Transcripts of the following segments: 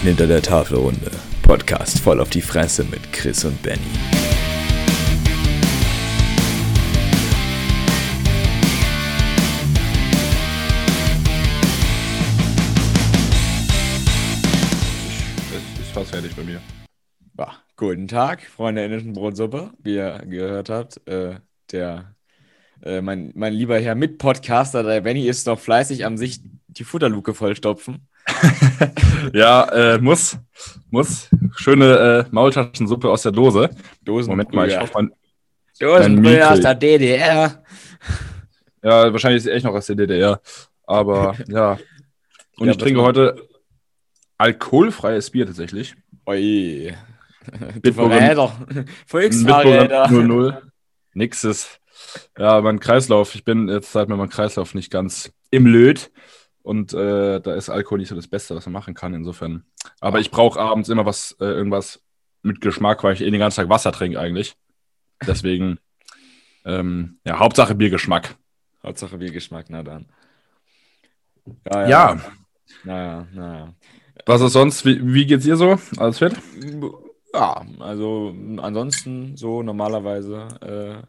Menschen hinter der Tafelrunde. Podcast voll auf die Fresse mit Chris und Benny. Es ist fast fertig bei mir. Ja, guten Tag, Freunde der indischen Brotsuppe. Wie ihr gehört habt, äh, der, äh, mein, mein lieber Herr Mitpodcaster, der Benny, ist noch fleißig am sich die Futterluke vollstopfen. Ja, äh, muss, muss. Schöne äh, Maultaschensuppe aus der Dose. Dosen Moment mal, ich hoffe, mein, Dosenbrühe aus der DDR. ja, wahrscheinlich ist es echt noch aus der DDR. Aber ja. Und Ja, ich trinke heute alkoholfreies Bier tatsächlich. Oi. Du Verräter. Bitburger Volksverräter. 00. Nixes. Ja, mein Kreislauf. Ich bin jetzt seit mir mein Kreislauf nicht ganz im Löt. Und äh, da ist Alkohol nicht so das Beste, was man machen kann, insofern. Aber ich brauche abends immer was, äh, irgendwas mit Geschmack, weil ich eh den ganzen Tag Wasser trinke eigentlich. Deswegen, ähm, ja, Hauptsache Biergeschmack. Hauptsache Biergeschmack, na dann. Ja, Ja, Naja, naja. was ist sonst? Wie, wie geht's dir so? Alles fit? Ja, also ansonsten so normalerweise. Äh,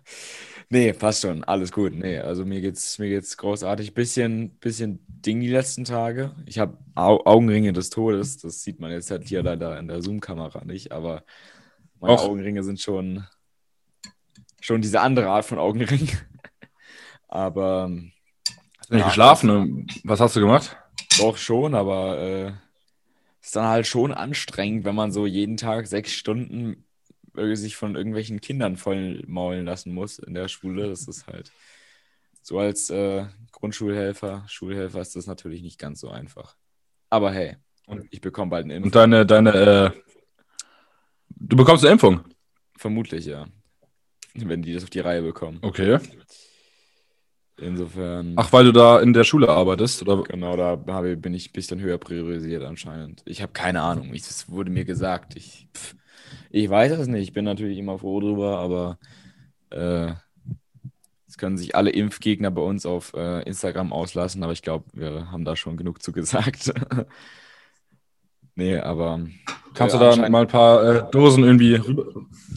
nee, passt schon, alles gut. Nee, also mir geht's, mir geht's großartig. Bisschen, bisschen Ding die letzten Tage. Ich habe Au Augenringe des Todes. Das sieht man jetzt halt hier leider in der Zoom-Kamera nicht, aber meine Och. Augenringe sind schon, schon diese andere Art von Augenring. aber Hast du nicht geschlafen? Was hast du gemacht? Doch schon, aber äh, ist dann halt schon anstrengend, wenn man so jeden Tag sechs Stunden sich von irgendwelchen Kindern voll maulen lassen muss in der Schule. Das ist halt so als äh, Grundschulhelfer, Schulhelfer ist das natürlich nicht ganz so einfach. Aber hey, ich bekomme bald eine Und Impfung. deine, deine, äh, du bekommst eine Impfung. Vermutlich, ja. Wenn die das auf die Reihe bekommen. Okay. Insofern. Ach, weil du da in der Schule arbeitest? Oder? Genau, da habe, bin ich ein bisschen höher priorisiert anscheinend. Ich habe keine Ahnung. Ich, das wurde mir gesagt. Ich, pff, ich weiß es nicht. Ich bin natürlich immer froh drüber, aber äh, es können sich alle Impfgegner bei uns auf äh, Instagram auslassen, aber ich glaube, wir haben da schon genug zu gesagt. nee, aber. Kannst äh, du da mal ein paar äh, Dosen irgendwie rüber,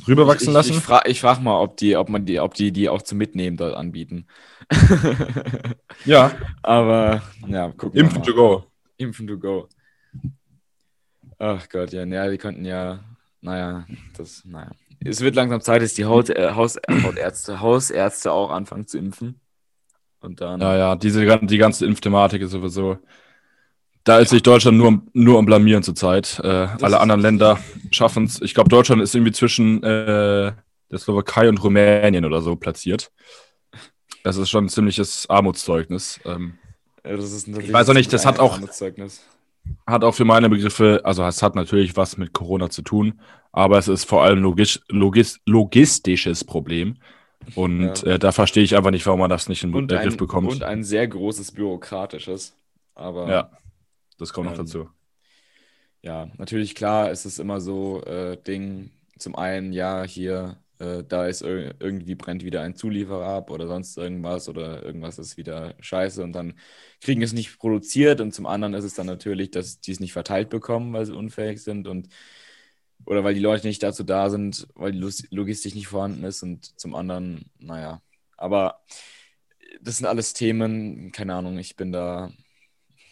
rüberwachsen ich, lassen? Ich, ich frage frag mal, ob die, ob man die, ob die, die auch zum Mitnehmen dort anbieten. ja, aber ja, gucken Impfen to go. Impfen to go. Ach Gott, ja, ja, die könnten ja, naja, das, naja. Es wird langsam Zeit, dass die Haut, äh, Haus, äh, Hautärzte, Hausärzte auch anfangen zu impfen. Und dann, Ja, ja, diese, die ganze Impfthematik ist sowieso. Da ist sich Deutschland nur, nur am Blamieren zurzeit. Äh, alle anderen Länder schaffen es. Ich glaube, Deutschland ist irgendwie zwischen äh, der Slowakei und Rumänien oder so platziert. Das ist schon ein ziemliches Armutszeugnis. Ähm, äh, das ist natürlich Ich weiß auch nicht, das hat auch- Zeugnis. Hat auch für meine Begriffe, also es hat natürlich was mit Corona zu tun, aber es ist vor allem logis, logis, logistisches Problem. Und Ja. äh, da verstehe ich einfach nicht, warum man das nicht in den Griff bekommt. und ein sehr großes bürokratisches. Aber ja, das kommt noch Ähm, dazu. ja, natürlich klar, ist es immer so äh, Ding. Zum einen, ja, hier, äh, da ist ir irgendwie brennt wieder ein Zulieferer ab oder sonst irgendwas oder irgendwas ist wieder scheiße und dann kriegen es nicht produziert und zum anderen ist es dann natürlich, dass die es nicht verteilt bekommen, weil sie unfähig sind und oder weil die Leute nicht dazu da sind, weil die Logistik nicht vorhanden ist und zum anderen, naja, aber das sind alles Themen, keine Ahnung, ich bin da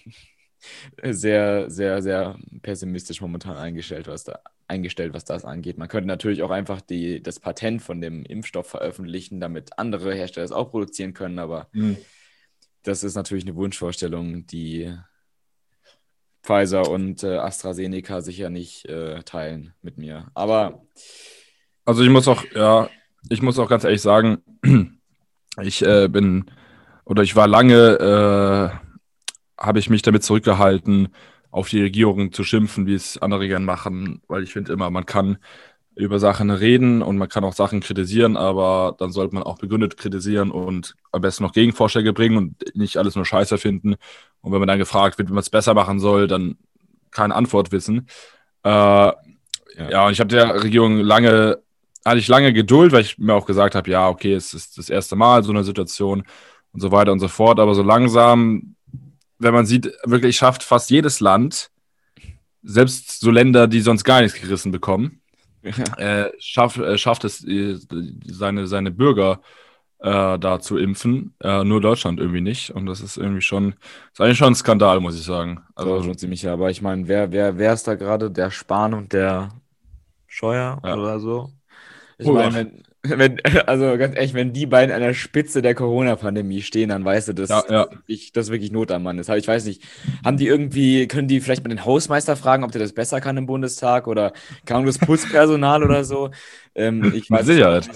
sehr, sehr, sehr pessimistisch momentan eingestellt, was da eingestellt, was das angeht. Man könnte natürlich auch einfach die, das Patent von dem Impfstoff veröffentlichen, damit andere Hersteller es auch produzieren können, aber Hm. das ist natürlich eine Wunschvorstellung, die Pfizer und äh, AstraZeneca sicher nicht äh, teilen mit mir. Aber Also ich muss auch, ja, ich muss auch ganz ehrlich sagen, ich äh, bin oder ich war lange, äh, habe ich mich damit zurückgehalten, auf die Regierung zu schimpfen, wie es andere gern machen, weil ich finde immer, man kann über Sachen reden und man kann auch Sachen kritisieren, aber dann sollte man auch begründet kritisieren und am besten noch Gegenvorschläge bringen und nicht alles nur Scheiße finden. Und wenn man dann gefragt wird, wie man es besser machen soll, dann keine Antwort wissen. Äh, ja. ja, und ich habe der Regierung lange hatte ich lange Geduld, weil ich mir auch gesagt habe, ja, okay, es ist das erste Mal so eine Situation und so weiter und so fort. Aber so langsam, wenn man sieht, wirklich schafft fast jedes Land selbst so Länder, die sonst gar nichts gerissen bekommen, äh, schaff, äh, schafft es, äh, seine, seine Bürger äh, da zu impfen. Äh, nur Deutschland irgendwie nicht. Und das ist irgendwie schon, ist eigentlich schon ein Skandal, muss ich sagen. Also Also, schon ziemlich, ja. Aber ich meine, wer, wer, wer ist da gerade? Der Spahn und der Scheuer Ja. oder so? Ich Oh meine. Wenn, also ganz ehrlich, wenn die beiden an der Spitze der Corona-Pandemie stehen, dann weißt du, dass Ja, ja. das wirklich, das wirklich Not am Mann ist. Aber ich weiß nicht, haben die irgendwie, können die vielleicht mal den Hausmeister fragen, ob der das besser kann im Bundestag oder kann das Putzpersonal oder so? Ähm, ich Mit weiß es Sicherheit.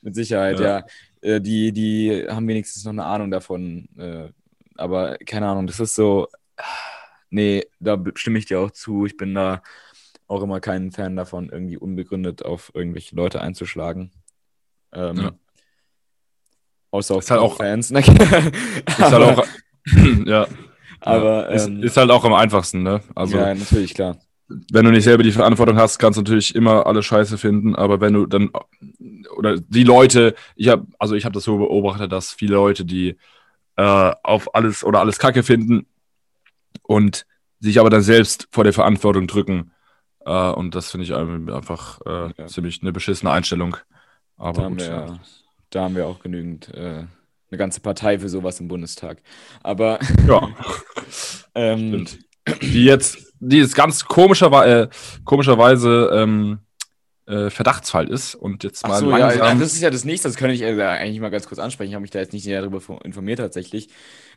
Mit Sicherheit, Ja. ja. Äh, die, die haben wenigstens noch eine Ahnung davon. Äh, aber keine Ahnung, das ist so. Nee, da stimme ich dir auch zu. Ich bin da auch immer kein Fan davon, irgendwie unbegründet auf irgendwelche Leute einzuschlagen. Ähm, Ja. Außer auf Ist halt auch- Fans. Ne? Ist halt auch, ja, aber ist, ähm, ist halt auch am einfachsten, ne? Also, ja, natürlich, klar. wenn du nicht selber die Verantwortung hast, kannst du natürlich immer alle Scheiße finden, aber wenn du dann oder die Leute, ich habe also ich habe das so beobachtet, dass viele Leute, die äh, auf alles oder alles Kacke finden und sich aber dann selbst vor der Verantwortung drücken äh, und das finde ich einfach äh, Ja. ziemlich eine beschissene Einstellung. Da Aber haben, gut, wir, ja. da haben wir auch genügend, äh, eine ganze Partei für sowas im Bundestag. Aber ja. ähm. Die jetzt, die jetzt ganz komischerweise, äh, komischerweise ähm, äh, Verdachtsfall ist und jetzt mal Ach so, ja, langsam. das ist ja das nächste, das könnte ich äh, eigentlich mal ganz kurz ansprechen. Ich habe mich da jetzt nicht näher darüber informiert tatsächlich,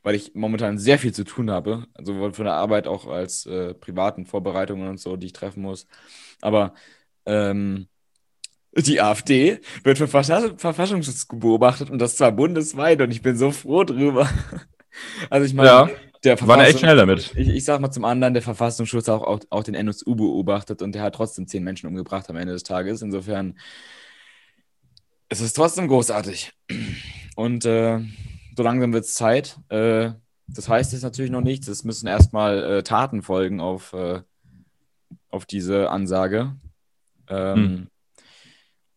weil ich momentan sehr viel zu tun habe, also sowohl von der Arbeit auch als äh, privaten Vorbereitungen und so, die ich treffen muss. Aber ähm, die AfD wird für Verfass Verfassungsschutz beobachtet und das zwar bundesweit und ich bin so froh drüber. Also ich meine, Ja, der waren echt schnell damit. ich, ich sag mal zum anderen, der Verfassungsschutz auch, auch, auch den NSU beobachtet und der hat trotzdem zehn Menschen umgebracht am Ende des Tages. Insofern es ist trotzdem großartig. Und äh, so langsam wird es Zeit. Äh, das heißt jetzt natürlich noch nichts. Es müssen erstmal äh, Taten folgen auf, äh, auf diese Ansage. Ähm, Hm.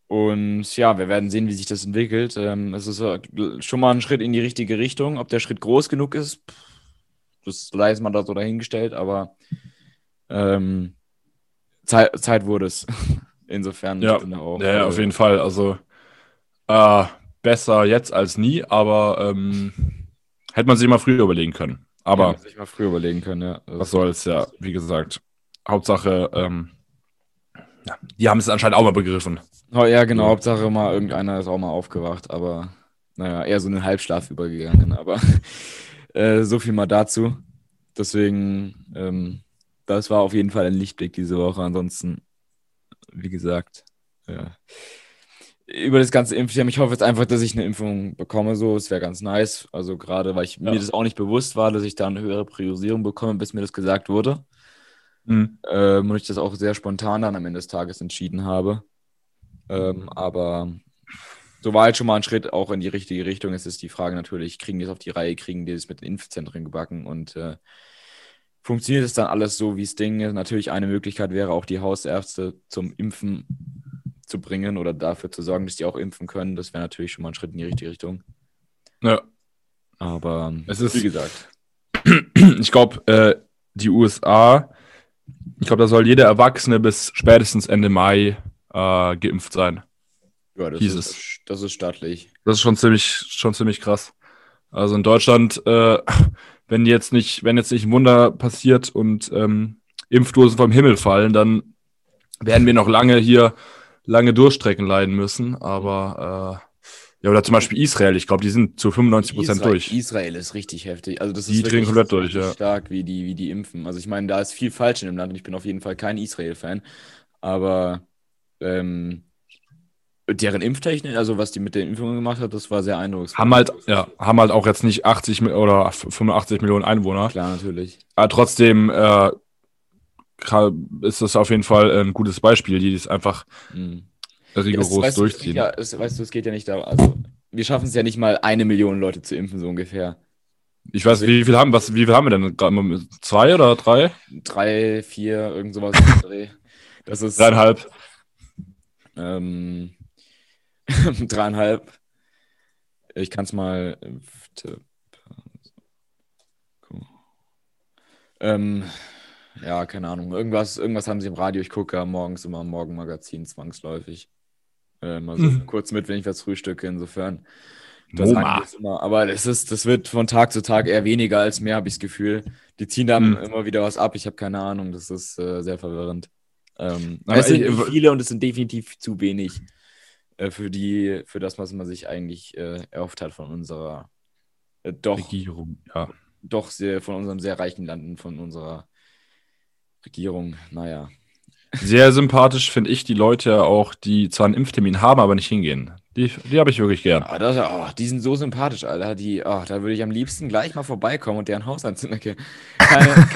Und ja, wir werden sehen, wie sich das entwickelt. Ähm, es ist äh, schon mal ein Schritt in die richtige Richtung. Ob der Schritt groß genug ist, das sei es mal da so dahingestellt, aber ähm, Zeit, Zeit wurde es. Insofern Ja, auch. Ja, ja, äh, auf jeden Fall. Also äh, besser jetzt als nie, aber ähm, hätte man sich mal früher überlegen können. Aber hätte man sich mal früher überlegen können, ja. Das- was soll's, ja, wie gesagt. Hauptsache, ähm, ja, die haben es anscheinend auch mal begriffen. Oh, ja, genau. Ja. Hauptsache mal irgendeiner ist auch mal aufgewacht, aber naja, eher so einen Halbschlaf übergegangen. Aber äh, so viel mal dazu. Deswegen, ähm, das war auf jeden Fall ein Lichtblick diese Woche. Ansonsten, wie gesagt, ja. über das ganze Impfthema. Ich hoffe jetzt einfach, dass ich eine Impfung bekomme. So, es wäre ganz nice. Also gerade, weil ich Ja. mir das auch nicht bewusst war, dass ich da eine höhere Priorisierung bekomme, bis mir das gesagt wurde. Mhm. Ähm, und ich das auch sehr spontan dann am Ende des Tages entschieden habe. Ähm, aber so war halt schon mal ein Schritt auch in die richtige Richtung. Es ist die Frage natürlich, kriegen die es auf die Reihe, kriegen die es mit den Impfzentren gebacken und äh, funktioniert es dann alles so, wie es Ding ist? Natürlich eine Möglichkeit wäre auch die Hausärzte zum Impfen zu bringen oder dafür zu sorgen, dass die auch impfen können. Das wäre natürlich schon mal ein Schritt in die richtige Richtung. Ja, Aber Es ist- wie gesagt, ich glaube, äh, die USA, ich glaube, da soll jeder Erwachsene bis spätestens Ende Mai äh, geimpft sein. ja, das, hieß ist, das ist stattlich. Das ist schon ziemlich, schon ziemlich krass. Also in Deutschland, äh, wenn jetzt nicht, wenn jetzt nicht ein Wunder passiert und ähm, Impfdosen vom Himmel fallen, dann werden wir noch lange hier lange Durchstrecken leiden müssen. Aber äh, ja, oder zum Beispiel Israel, ich glaube, die sind zu 95 Prozent durch. Israel ist richtig heftig. Also das Die ist drehen wirklich komplett durch, ja. stark, wie die, wie die impfen. Also ich meine, da ist viel falsch in dem Land und ich bin auf jeden Fall kein Israel-Fan. Aber ähm, deren Impftechnik, also was die mit den Impfungen gemacht hat, das war sehr eindrucksvoll. Haben halt, ja, haben halt auch jetzt nicht 80 Mi- oder 85 Millionen Einwohner. Klar, natürlich. Aber trotzdem äh, ist das auf jeden Fall ein gutes Beispiel, die das einfach Mhm. Rigoros du, geht durchziehen. Ja, es, weißt du, es geht ja nicht da. Also, wir schaffen es ja nicht mal, eine Million Leute zu impfen, so ungefähr. Ich weiß, wie viel haben, was, wie viel haben wir denn? Zwei oder drei? Drei, vier, irgend sowas. Das ist. Dreieinhalb. Ähm, dreieinhalb. Ich kann es mal. äh, Ähm, ja, keine Ahnung. Irgendwas, irgendwas haben sie im Radio. Ich gucke ja morgens immer im Morgenmagazin zwangsläufig. Äh, mal so Mhm. kurz mit, wenn ich was frühstücke, insofern. Das immer, aber es ist, das wird von Tag zu Tag eher weniger als mehr, habe ich das Gefühl. Die ziehen dann Mhm. immer wieder was ab. Ich habe keine Ahnung. Das ist äh, sehr verwirrend. Ähm, Aber es sind ich- nicht viele und es sind definitiv zu wenig äh, für die, für das, was man sich eigentlich äh, erhofft hat von unserer äh, doch Regierung, ja. doch sehr von unserem sehr reichen Land und von unserer Regierung. Naja. Sehr sympathisch finde ich die Leute auch, die zwar einen Impftermin haben, aber nicht hingehen. Die, die habe ich wirklich gern. Aber das, oh, die sind so sympathisch, Alter. Die, oh, da würde ich am liebsten gleich mal vorbeikommen und deren Haus anzünden. Okay. Keine,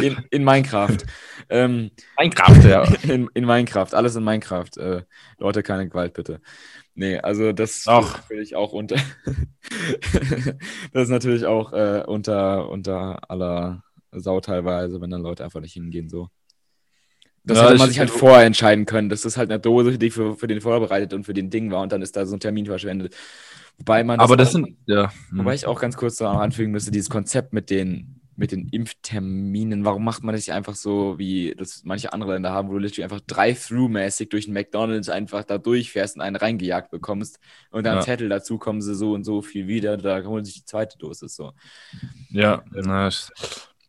in, in Minecraft. Ähm, Minecraft, ja. in, in Minecraft. Alles in Minecraft. Äh, Leute, keine Gewalt, bitte. Nee, also das Ach. ist natürlich auch unter. das ist natürlich auch äh, unter, unter aller Sau teilweise, wenn dann Leute einfach nicht hingehen. So. Das Ja, hätte man ich- sich halt vorher entscheiden können. Das ist halt eine Dose, die für, für den vorbereitet und für den Ding war und dann ist da so ein Termin verschwendet. Wobei man Aber das auch, sind, ja. hm. Wobei ich auch ganz kurz noch anfügen müsste, dieses Konzept mit den, mit den Impfterminen, warum macht man das nicht einfach so, wie das manche andere Länder haben, wo du literally einfach Drive-Thru-mäßig durch den McDonalds einfach da durchfährst und einen reingejagt bekommst und dann Ja. Zettel dazu kommen sie so und so viel wieder, da holen sich die zweite Dosis so. Ja, na, es-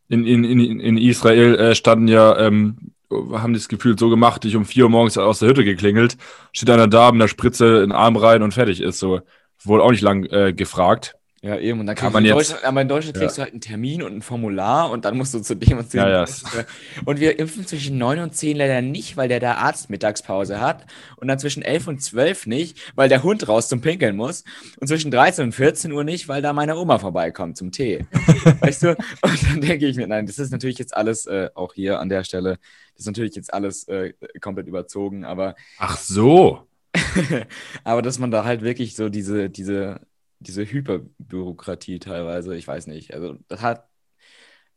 in, in, in, in Israel äh, standen ja, ähm, haben das Gefühl so gemacht, ich um 4 Uhr morgens aus der Hütte geklingelt, steht einer da mit einer Spritze in den Arm rein und fertig ist. So, wohl auch nicht lang äh, gefragt. Ja, eben. Und dann Kann kriegst man du in jetzt- Deutschland, aber in Deutschland Ja. kriegst du halt einen Termin und ein Formular und dann musst du zu dem und zu dem. Ja, ja, Und wir impfen zwischen 9 und 10 leider nicht, weil der da Arzt Mittagspause hat. Und dann zwischen 11 und 12 nicht, weil der Hund raus zum Pinkeln muss. Und zwischen 13 und 14 Uhr nicht, weil da meine Oma vorbeikommt zum Tee. weißt du? Und dann denke ich mir, nein, das ist natürlich jetzt alles, äh, auch hier an der Stelle, das ist natürlich jetzt alles äh, komplett überzogen, aber Ach so. aber dass man da halt wirklich so diese, diese, diese Hyperbürokratie teilweise, ich weiß nicht. Also das hat.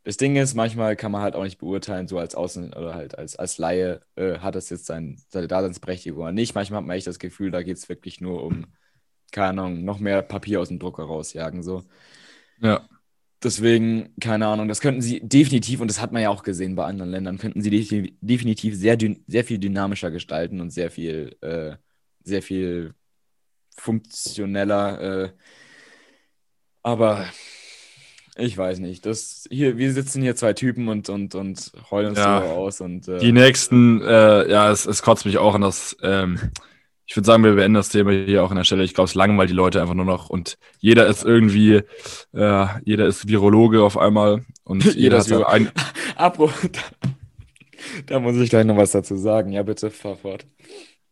Das Ding ist, manchmal kann man halt auch nicht beurteilen, so als Außen oder halt als, als Laie, äh, hat das jetzt sein, seine Daseinsberechtigung oder nicht. Manchmal hat man echt das Gefühl, da geht es wirklich nur um, keine Ahnung, noch mehr Papier aus dem Drucker rausjagen. So. Ja. Deswegen, keine Ahnung, das könnten sie definitiv, und das hat man ja auch gesehen bei anderen Ländern, könnten sie defi- definitiv sehr, sehr viel dynamischer gestalten und sehr viel, äh, sehr viel funktioneller. Äh, aber ich weiß nicht. Das hier, wir sitzen hier zwei Typen und, und, und heulen uns Ja. so aus und äh, Die nächsten, äh, ja, es, es kotzt mich auch an das. Ähm, ich würde sagen, wir beenden das Thema hier auch an der Stelle. Ich glaube, es langweilt die Leute einfach nur noch und jeder ist irgendwie, äh, jeder ist Virologe auf einmal und jeder, Jeder hat ist sein Viro- ein, Apro, da, da muss ich gleich noch was dazu sagen. Ja, bitte, fahr fort.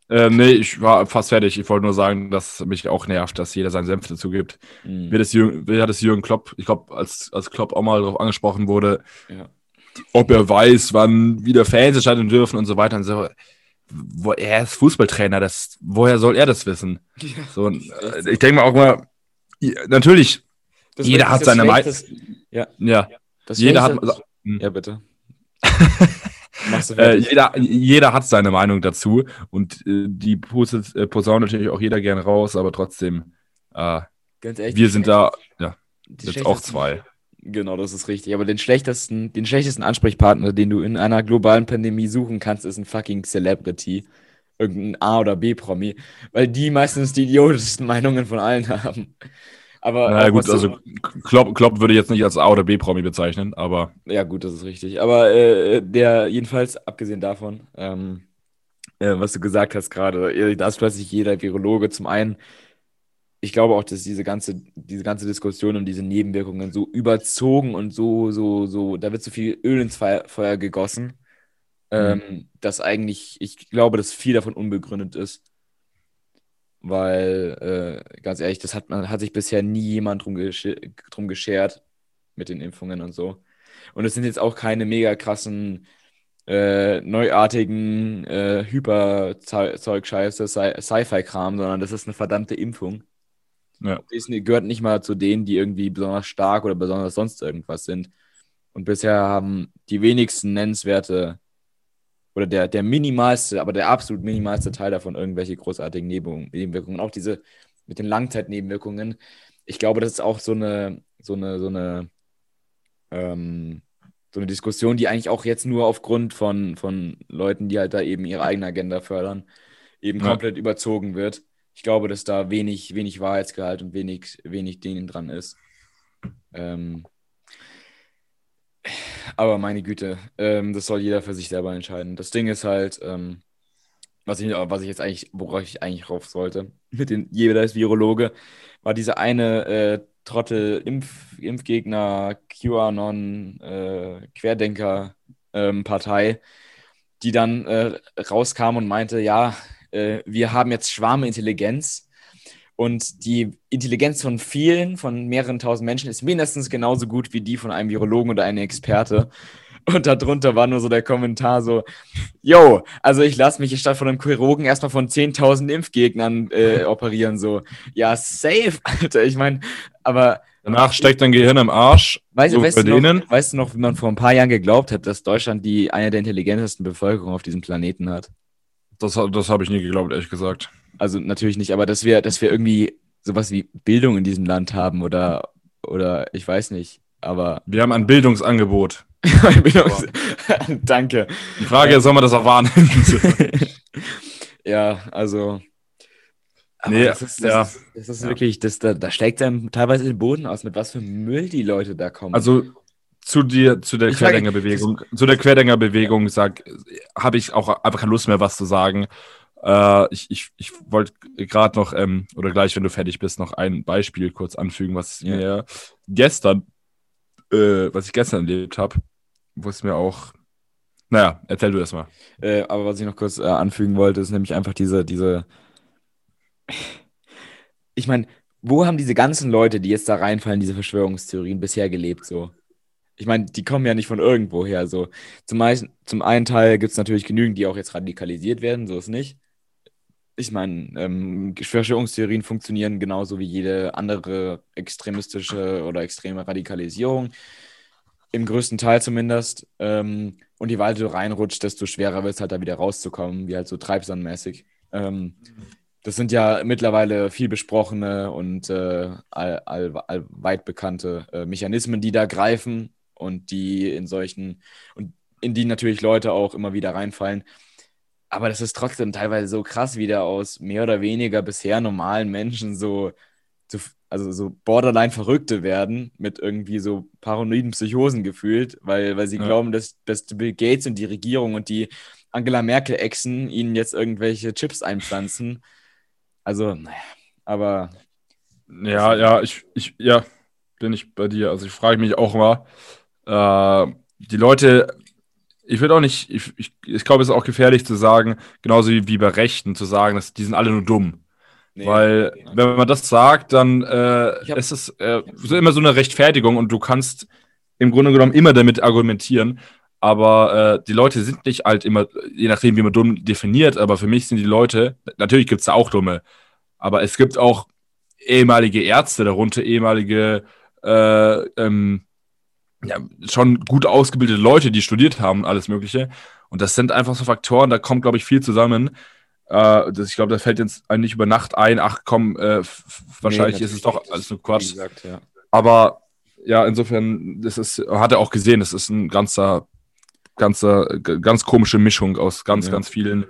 Äh, nee, ich war fast fertig. Ich wollte nur sagen, dass mich auch nervt, dass jeder seinen Senf dazu gibt. Hm. Wie, das Jürgen, wie hat es Jürgen Klopp, ich glaube, als, als Klopp auch mal darauf angesprochen wurde, Ja. ob er weiß, wann wieder Fans entscheiden dürfen und so weiter und so. Wo, er ist Fußballtrainer, das, woher soll er das wissen? So, und, äh, ich denke mal auch mal, ja, natürlich, Das Jeder hat seine Mei- Schlechteste- Ja, ja, das jeder hat, Ja, bitte. Äh, jeder, jeder hat seine Meinung dazu und äh, die pustet, äh, posaunt natürlich auch jeder gerne raus, aber trotzdem, äh, ehrlich, wir sind da, ja, jetzt auch zwei. Genau, das ist richtig. Aber den schlechtesten, den schlechtesten Ansprechpartner, den du in einer globalen Pandemie suchen kannst, ist ein fucking Celebrity. Irgendein A- oder B-Promi. Weil die meistens die idiotischsten Meinungen von allen haben. Aber Na auch gut, also Klopp, Klopp würde ich jetzt nicht als A- oder B-Promi bezeichnen, aber Ja, gut, das ist richtig. Aber äh, der, jedenfalls, abgesehen davon, ähm, äh, was du gesagt hast gerade, äh, da ist plötzlich jeder Virologe zum einen. Ich glaube auch, dass diese ganze, diese ganze Diskussion um diese Nebenwirkungen so überzogen und so, so, so, da wird so viel Öl ins Feuer, Feuer gegossen, ähm, dass eigentlich, ich glaube, dass viel davon unbegründet ist. Weil, äh, ganz ehrlich, das hat man, hat sich bisher nie jemand drum, gesch drum geschert mit den Impfungen und so. Und es sind jetzt auch keine mega krassen, äh, neuartigen äh, Hyper-Zeug-Scheiße, Sci- Sci-Fi-Kram, sondern das ist eine verdammte Impfung. Ja. Die ist, gehört nicht mal zu denen, die irgendwie besonders stark oder besonders sonst irgendwas sind. Und bisher haben die wenigsten nennenswerte oder der, der minimalste, aber der absolut minimalste Teil davon irgendwelche großartigen Nebenwirkungen. Auch diese mit den Langzeitnebenwirkungen. Ich glaube, das ist auch so eine, so eine, so eine, ähm, so eine Diskussion, die eigentlich auch jetzt nur aufgrund von, von Leuten, die halt da eben ihre eigene Agenda fördern, eben Ja. komplett überzogen wird. Ich glaube, dass da wenig, wenig Wahrheitsgehalt und wenig, wenig Ding dran ist. Ähm, aber meine Güte, ähm, das soll jeder für sich selber entscheiden. Das Ding ist halt, ähm, was ich, was ich jetzt eigentlich, worauf ich eigentlich rauf sollte, mit den jeder ist Virologe, war diese eine äh, Trottel Impf, Impfgegner, QAnon, äh, Querdenker ähm, Partei, die dann äh, rauskam und meinte, ja, äh, wir haben jetzt Schwarmintelligenz und die Intelligenz von vielen, von mehreren tausend Menschen ist mindestens genauso gut wie die von einem Virologen oder einem Experte. Und darunter war nur so der Kommentar so, yo, also ich lasse mich statt von einem Chirurgen erstmal von 10.000 Impfgegnern äh, operieren, so. Ja, safe, Alter, ich meine, aber Danach steckt dein Gehirn im Arsch. weißt, so weißt, du noch, weißt du noch, wie man vor ein paar Jahren geglaubt hat, dass Deutschland die eine der intelligentesten Bevölkerungen auf diesem Planeten hat? Das, das habe ich nie geglaubt, ehrlich gesagt. Also natürlich nicht, aber dass wir, dass wir irgendwie sowas wie Bildung in diesem Land haben oder, oder ich weiß nicht, aber Wir haben ein Bildungsangebot. Bildungs Danke. Die Frage ist, soll man das auch wahrnehmen? ja, also. Nee, das ist, das ja. ist, das ist Ja. wirklich, das, da, da steigt einem teilweise den Boden aus, mit was für Müll die Leute da kommen. Also zu dir, zu der Querdenkerbewegung, zu der Querdenkerbewegung sag, habe ich auch einfach keine Lust mehr, was zu sagen. Äh, ich ich, ich wollte gerade noch, ähm, oder gleich, wenn du fertig bist, noch ein Beispiel kurz anfügen, was Ja. mir gestern, äh, was ich gestern erlebt habe, wo es mir auch, naja, erzähl du erst mal. Äh, aber was ich noch kurz äh, anfügen wollte, ist nämlich einfach diese, diese. Ich meine, wo haben diese ganzen Leute, die jetzt da reinfallen, diese Verschwörungstheorien bisher gelebt? So. Ich meine, die kommen ja nicht von irgendwo her. So. Zum, meisten, zum einen Teil gibt es natürlich genügend, die auch jetzt radikalisiert werden, so ist nicht. Ich meine, ähm, Verschwörungstheorien funktionieren genauso wie jede andere extremistische oder extreme Radikalisierung. Im größten Teil zumindest. Ähm, und je weiter du reinrutscht, desto schwerer wird es halt da wieder rauszukommen, wie halt so treibsandmäßig. Ähm, das sind ja mittlerweile viel besprochene und äh, all, all, all weit bekannte äh, Mechanismen, die da greifen und die in solchen und in die natürlich Leute auch immer wieder reinfallen. Aber das ist trotzdem teilweise so krass, wie da aus mehr oder weniger bisher normalen Menschen so, so also so borderline Verrückte werden mit irgendwie so paranoiden Psychosen gefühlt, weil, weil sie Ja. glauben, dass, dass Bill Gates und die Regierung und die Angela Merkel-Echsen ihnen jetzt irgendwelche Chips einpflanzen. Also, naja, aber Ja, ja, ich, ich, ja, bin ich bei dir. Also ich frage mich auch immer, äh, die Leute, ich will auch nicht, ich, ich, ich glaube, es ist auch gefährlich zu sagen, genauso wie, wie bei Rechten, zu sagen, dass die sind alle nur dumm. nee, Weil, nee. wenn man das sagt, dann äh, hab- ist es äh, so immer so eine Rechtfertigung und du kannst im Grunde genommen immer damit argumentieren. Aber äh, die Leute sind nicht halt immer, je nachdem, wie man dumm definiert, aber für mich sind die Leute, natürlich gibt es da auch dumme, aber es gibt auch ehemalige Ärzte darunter, ehemalige, äh, ähm, ja, schon gut ausgebildete Leute, die studiert haben und alles Mögliche. Und das sind einfach so Faktoren, da kommt, glaube ich, viel zusammen. Äh, das, ich glaube, da fällt jetzt einem nicht über Nacht ein, ach komm, äh, wahrscheinlich ist es doch alles nur Quatsch. gesagt, ja. Aber ja, insofern, das ist, hat er auch gesehen, das ist ein ganzer, ganzer, ganz komische Mischung aus ganz, Ja. ganz vielen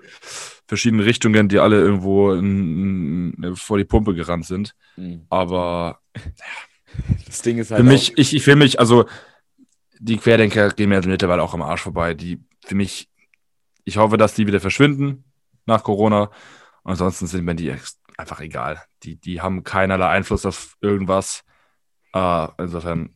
verschiedenen Richtungen, die alle irgendwo in, in, vor die Pumpe gerannt sind. Mhm. Aber Das Ding ist halt. für mich, ich, ich für mich, also die Querdenker gehen mir mittlerweile auch am Arsch vorbei. Die für mich, ich hoffe, dass die wieder verschwinden nach Corona. Ansonsten sind mir die einfach egal. Die, die haben keinerlei Einfluss auf irgendwas. Äh, insofern,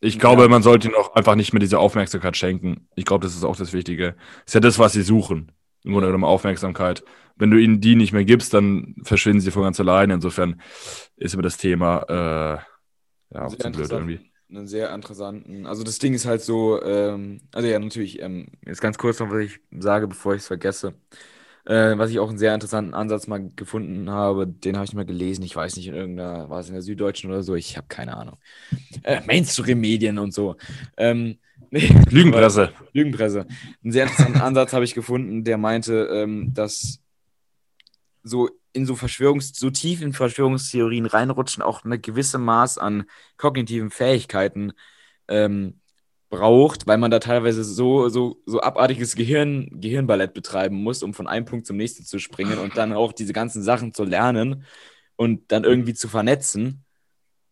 ich glaube, Ja. man sollte ihnen auch einfach nicht mehr diese Aufmerksamkeit schenken. Ich glaube, das ist auch das Wichtige. Ist ja das, was sie suchen. Im Grunde genommen Aufmerksamkeit. Wenn du ihnen die nicht mehr gibst, dann verschwinden sie von ganz alleine. Insofern ist über das Thema äh, ja, auch Sehr blöd irgendwie. Einen sehr interessanten. Also das Ding ist halt so, ähm, also ja, natürlich, ähm, jetzt ganz kurz noch, was ich sage, bevor ich es vergesse. Äh, was ich auch einen sehr interessanten Ansatz mal gefunden habe, den habe ich mal gelesen, ich weiß nicht, in irgendeiner, war es in der Süddeutschen oder so, ich habe keine Ahnung. Äh, Mainstream-Medien und so. Ähm, nee, Lügenpresse. Lügenpresse. Einen sehr interessanten Ansatz habe ich gefunden, der meinte, ähm, dass so in so Verschwörungs-, so tief in Verschwörungstheorien reinrutschen auch eine gewisse Maß an kognitiven Fähigkeiten ähm, braucht, weil man da teilweise so, so, so abartiges Gehirn, Gehirnballett betreiben muss, um von einem Punkt zum nächsten zu springen und dann auch diese ganzen Sachen zu lernen und dann irgendwie zu vernetzen.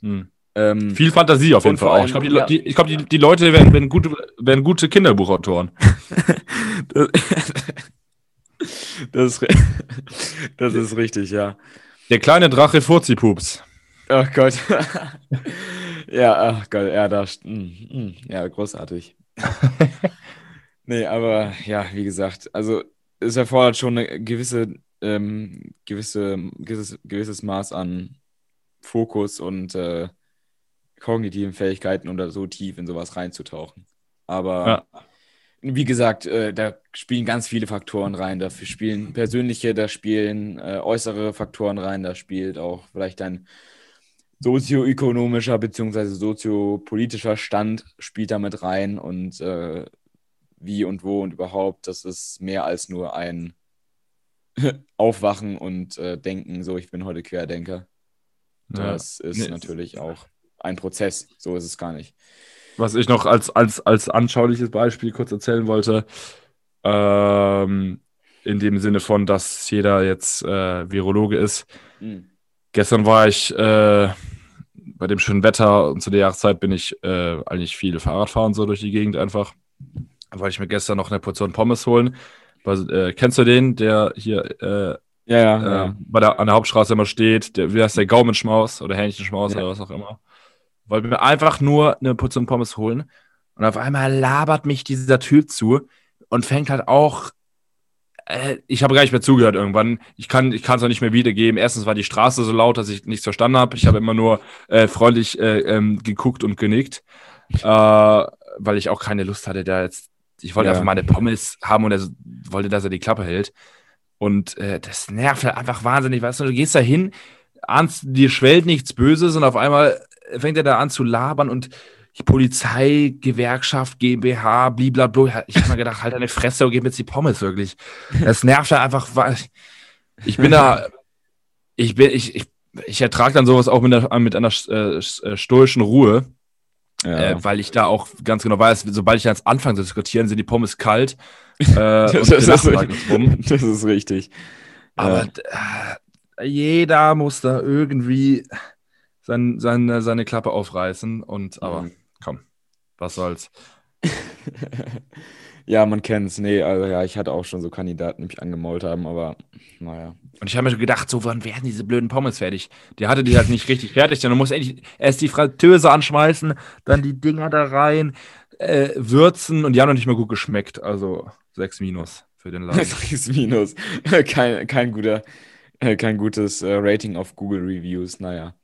Hm. Ähm, Viel Fantasie auf jeden Fall auch. Ich glaube, die, ja. die, glaub, die, die, Leute werden, werden, gute, werden gute Kinderbuchautoren. das, das ist richtig, ja. Der kleine Drache Furzipups. Oh Gott. ja, ach Gott, ja, da. Hm, hm, ja, großartig. nee, aber ja, wie gesagt, also es erfordert schon eine gewisse, ähm, gewisse, gewisses, gewisses Maß an Fokus und äh, kognitiven Fähigkeiten, um da so tief in sowas reinzutauchen. Aber ja. Wie gesagt, äh, da spielen ganz viele Faktoren rein. Dafür spielen persönliche, da spielen äh, äußere Faktoren rein, da spielt auch vielleicht dein sozioökonomischer bzw. soziopolitischer Stand spielt damit rein und äh, wie und wo und überhaupt, das ist mehr als nur ein Aufwachen und äh, Denken, so ich bin heute Querdenker. Das ja. ist nee, natürlich auch ein Prozess, so ist es gar nicht. Was ich noch als, als, als anschauliches Beispiel kurz erzählen wollte, ähm, in dem Sinne von, dass jeder jetzt äh, Virologe ist. Mhm. Gestern war ich äh, bei dem schönen Wetter und zu der Jahreszeit bin ich äh, eigentlich viel Fahrrad fahren, so durch die Gegend einfach. Da wollte ich mir gestern noch eine Portion Pommes holen. Was, äh, kennst du den, der hier äh, ja, ja, äh, ja. bei der, an der Hauptstraße immer steht? Der, wie heißt der Gaumenschmaus oder Hähnchenschmaus oder was auch immer? Wollte mir einfach nur eine Portion Pommes holen. Und auf einmal labert mich dieser Typ zu und fängt halt auch äh, ich habe gar nicht mehr zugehört irgendwann. Ich kann ich es auch nicht mehr wiedergeben. Erstens war die Straße so laut, dass ich nichts verstanden habe. Ich habe immer nur äh, freundlich äh, ähm, geguckt und genickt, äh, weil ich auch keine Lust hatte, da jetzt. Ich wollte ja. einfach meine Pommes haben und er wollte, dass er die Klappe hält. Und äh, das nervt halt einfach wahnsinnig. Weißt du, du gehst da hin, ahnst, dir schwellt nichts Böses und auf einmal fängt er da an zu labern und die Polizei, Gewerkschaft, GmbH, blablabla. Ich habe mir gedacht, halt deine Fresse und gib mir jetzt die Pommes wirklich. Das nervt ja einfach. Ich bin da, ich bin, ich, ich, ich ertrage dann sowas auch mit einer, mit einer äh, äh, stoischen Ruhe. Ja. Äh, weil ich da auch ganz genau weiß, sobald ich jetzt anfange zu diskutieren, sind die Pommes kalt. Äh, das, ist, das, das, ist, richtig. Aber äh, jeder muss da irgendwie sein, seine, seine Klappe aufreißen und aber mhm. komm, was soll's. ja, man kennt's. Nee, also ja, ich hatte auch schon so Kandidaten, die mich angemault haben, aber naja. Und ich habe mir gedacht, so, wann werden diese blöden Pommes fertig? Die hatte die halt nicht richtig fertig, dann muss endlich erst die Fritteuse anschmeißen, dann die Dinger da rein, äh, würzen und die haben noch nicht mal gut geschmeckt. Also 6 Minus für den Laden. 6 Minus. kein, kein, guter, äh, kein gutes äh, Rating auf Google Reviews, naja.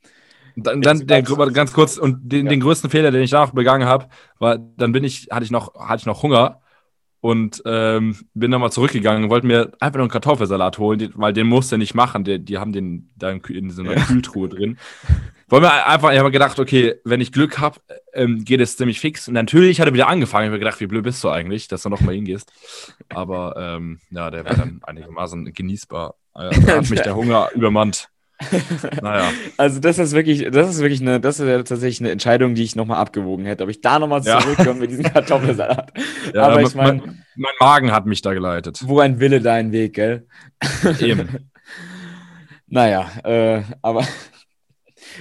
Dann, dann der, ganz kurz, und den, ja. den größten Fehler, den ich danach begangen habe, war, dann bin ich, hatte ich noch, hatte ich noch Hunger und ähm, bin dann mal zurückgegangen und wollte mir einfach nur einen Kartoffelsalat holen, weil den musste er nicht machen. Die, die haben den da in so einer ja. Kühltruhe drin. Wollen wir einfach, ich habe gedacht, okay, wenn ich Glück habe, ähm, geht es ziemlich fix. Und natürlich hat er wieder angefangen. Ich habe gedacht, wie blöd bist du eigentlich, dass du noch mal hingehst. Aber ähm, ja, der war dann einigermaßen genießbar. Da hat mich der Hunger übermannt. naja. Also das ist wirklich, das ist wirklich eine, das ist ja tatsächlich eine Entscheidung, die ich nochmal abgewogen hätte, ob ich da nochmal zurückkomme ja. mit diesem Kartoffelsalat. Ja, aber ich meine. Mein, mein, Magen hat mich da geleitet. Wo ein Wille, da ein Weg, gell? Eben. naja, äh, aber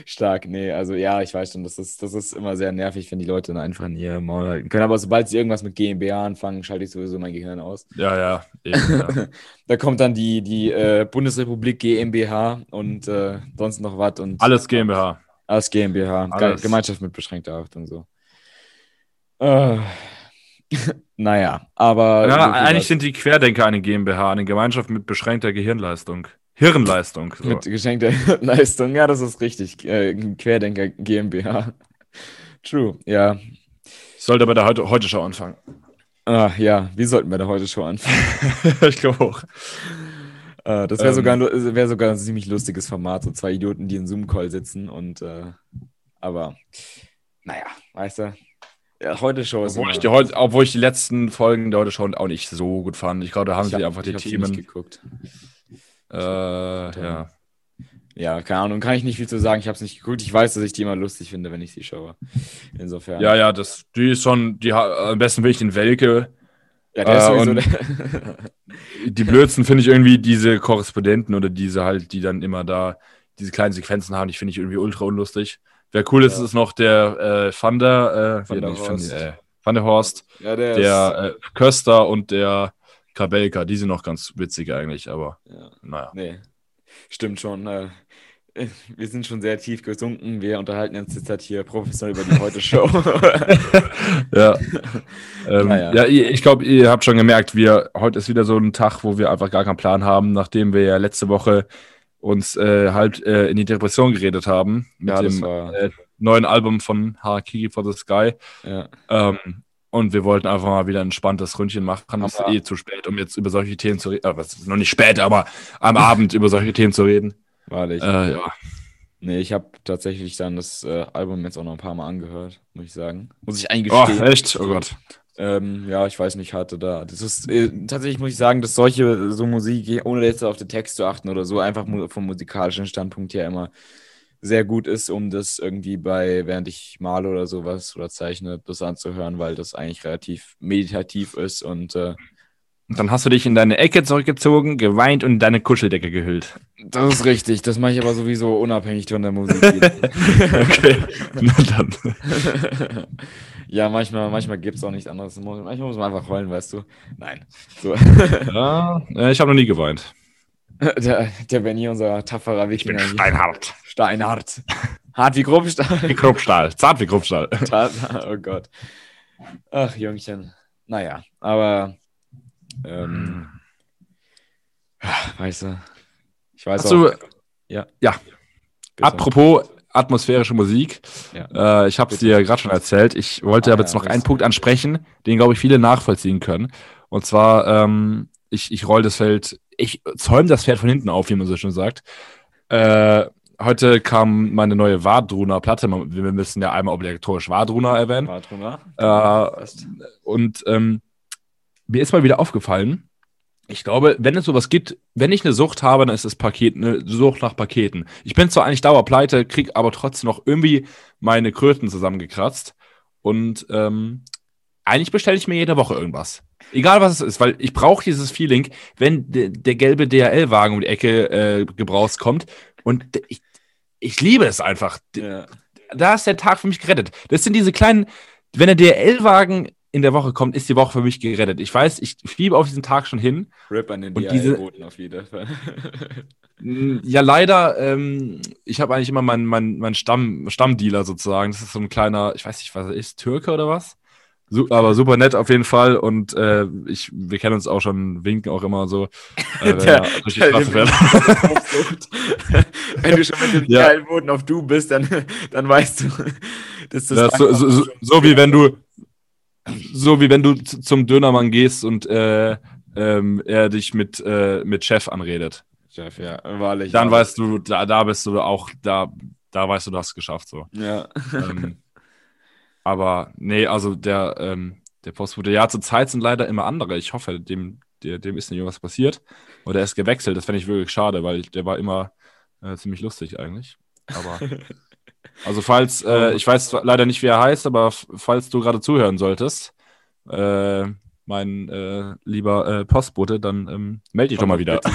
Stark, nee, also ja, ich weiß schon, das ist, das ist immer sehr nervig, wenn die Leute dann einfach in ihr Maul halten können. Aber sobald sie irgendwas mit GmbH anfangen, schalte ich sowieso mein Gehirn aus. Ja, ja. Eben, ja. da kommt dann die, die äh, Bundesrepublik GmbH und äh, sonst noch was. Und, Alles GmbH. Alles GmbH. Alles. Gemeinschaft mit beschränkter Haft und so. Äh, naja, aber. Ja, eigentlich sind die Querdenker eine GmbH, eine Gemeinschaft mit beschränkter Gehirnleistung. Hirnleistung. So. Mit geschenkter Hirnleistung, ja, das ist richtig. Äh, Querdenker GmbH. True, ja. Ich sollte bei der Heute, Heute Show anfangen. Ah, ja, wir sollten bei der Heute Show anfangen. ich glaube auch. Äh, das wäre ähm, sogar, wär sogar ein ziemlich lustiges Format, so zwei Idioten, die in Zoom-Call sitzen und, äh, aber, naja, weißt du, ja, heute Show ist obwohl ich, die, obwohl ich die letzten Folgen der Heute Show auch nicht so gut fand. Ich glaube, da haben ich sie hab, einfach die Themen. geguckt. Äh, ja. ja, keine Ahnung, kann ich nicht viel zu sagen. Ich habe es nicht geguckt. Ich weiß, dass ich die immer lustig finde, wenn ich sie schaue. Insofern. Ja, ja, das, die ist schon, die, am besten will ich den Welke. Ja, der ist Äh, sowieso. Die blödsten finde ich irgendwie diese Korrespondenten oder diese halt, die dann immer da diese kleinen Sequenzen haben, die finde ich irgendwie ultra unlustig. Wer cool ist, Ja. ist noch der äh, Van der, äh, Van der nicht Horst. äh, Van der Horst, ja, der, der äh, Köster und der Kabelka, die sind noch ganz witzig eigentlich, aber. Ja. naja. Nee, stimmt schon. Äh, wir sind schon sehr tief gesunken. Wir unterhalten uns jetzt halt hier professionell über die Heute-Show. Ja, ähm, Naja. ja ich glaube, ihr habt schon gemerkt, wir, heute ist wieder so ein Tag, wo wir einfach gar keinen Plan haben, nachdem wir ja letzte Woche uns äh, halt äh, in die Depression geredet haben mit ja, dem war. äh, neuen Album von Harakiri for the Sky. Ja. Ähm, und wir wollten einfach mal wieder ein entspanntes Ründchen machen. Es ist Aber- eh zu spät, um jetzt über solche Themen zu reden. Äh, was ist noch nicht spät, aber am Abend über solche Themen zu reden. Wahrlich. Äh, ja. Nee, ich habe tatsächlich dann das äh, Album jetzt auch noch ein paar Mal angehört, muss ich sagen. Muss ich Oh, eingestehen. echt? Oh Gott. Ähm, ja, ich weiß nicht, hatte da. Das ist äh, tatsächlich muss ich sagen, dass solche so Musik, ohne jetzt auf den Text zu achten oder so, einfach mu vom musikalischen Standpunkt her immer sehr gut ist, um das irgendwie bei, während ich male oder sowas oder zeichne, das anzuhören, weil das eigentlich relativ meditativ ist und äh, Und dann hast du dich in deine Ecke zurückgezogen, geweint und in deine Kuscheldecke gehüllt. das ist richtig. Das mache ich aber sowieso unabhängig von der Musik. Okay. Na dann. ja, manchmal, manchmal gibt es auch nichts anderes. Manchmal muss man einfach heulen, weißt du. Nein. So. Ja, äh, ich habe noch nie geweint. Der, der Benny, unser tapferer Wikinger. hier. steinhart. Steinhart. Hart wie Kruppstahl. Wie Kruppstahl. Zart wie Kruppstahl. oh Gott. Ach, Jungchen. Naja, aber ähm, weißt du, ich weiß Hast du, auch. Ja. Ja. Bitte. apropos atmosphärische Musik, Ja. äh, ich habe es dir gerade schon erzählt. Ich wollte Ah, aber ja, jetzt noch das- einen Punkt ansprechen, den, glaube ich, viele nachvollziehen können. Und zwar, ähm, ich, ich roll das Feld, ich zäume das Pferd von hinten auf, wie man so schon sagt. Äh, heute kam meine neue Wadruna-Platte. Wir müssen ja einmal obligatorisch Wadruna erwähnen. Mal. Äh. Und ähm, mir ist mal wieder aufgefallen, ich glaube, wenn es sowas gibt, wenn ich eine Sucht habe, dann ist es Paket, eine Sucht nach Paketen. Ich bin zwar eigentlich dauerpleite, krieg aber trotzdem noch irgendwie meine Kröten zusammengekratzt. Und ähm, eigentlich bestelle ich mir jede Woche irgendwas. Egal was es ist, weil ich brauche dieses Feeling, wenn de, der gelbe DHL-Wagen um die Ecke äh, gebrauchst kommt. Und ich, ich liebe es einfach. Ja. da ist der Tag für mich gerettet. Das sind diese kleinen, wenn der DRL-Wagen in der Woche kommt, ist die Woche für mich gerettet. Ich weiß, ich fiebe auf diesen Tag schon hin. Rip an den DHL-Boten auf jeden Fall. Ja, leider, ähm, ich habe eigentlich immer meinen mein, mein Stamm, Stammdealer sozusagen. Das ist so ein kleiner, ich weiß nicht, was er ist, Türke oder was? Aber super nett auf jeden Fall und äh, ich, wir kennen uns auch schon, winken auch immer so. Äh, wenn Der- er die der-. Wenn du schon mit dem Ja. DHL-Boten auf du bist, dann, dann weißt du, dass das Das so, so, so, so wie wenn du so wie wenn du zum Dönermann gehst und äh, ähm, er dich mit, äh, mit Chef anredet. Chef, ja, wahrlich. Dann aber- weißt du, da, da bist du auch, da, da weißt du, du hast es geschafft. So. Ja. ähm, aber nee, also der, ähm, der Postbote, ja, zur Zeit sind leider immer andere. Ich hoffe, dem, der, dem ist nicht irgendwas passiert. Oder er ist gewechselt. Das fände ich wirklich schade, weil der war immer äh, ziemlich lustig eigentlich. Aber also falls, äh, ich weiß leider nicht, wie er heißt, aber falls du gerade zuhören solltest, äh, mein äh, lieber äh, Postbote, dann ähm, melde dich doch mal wieder.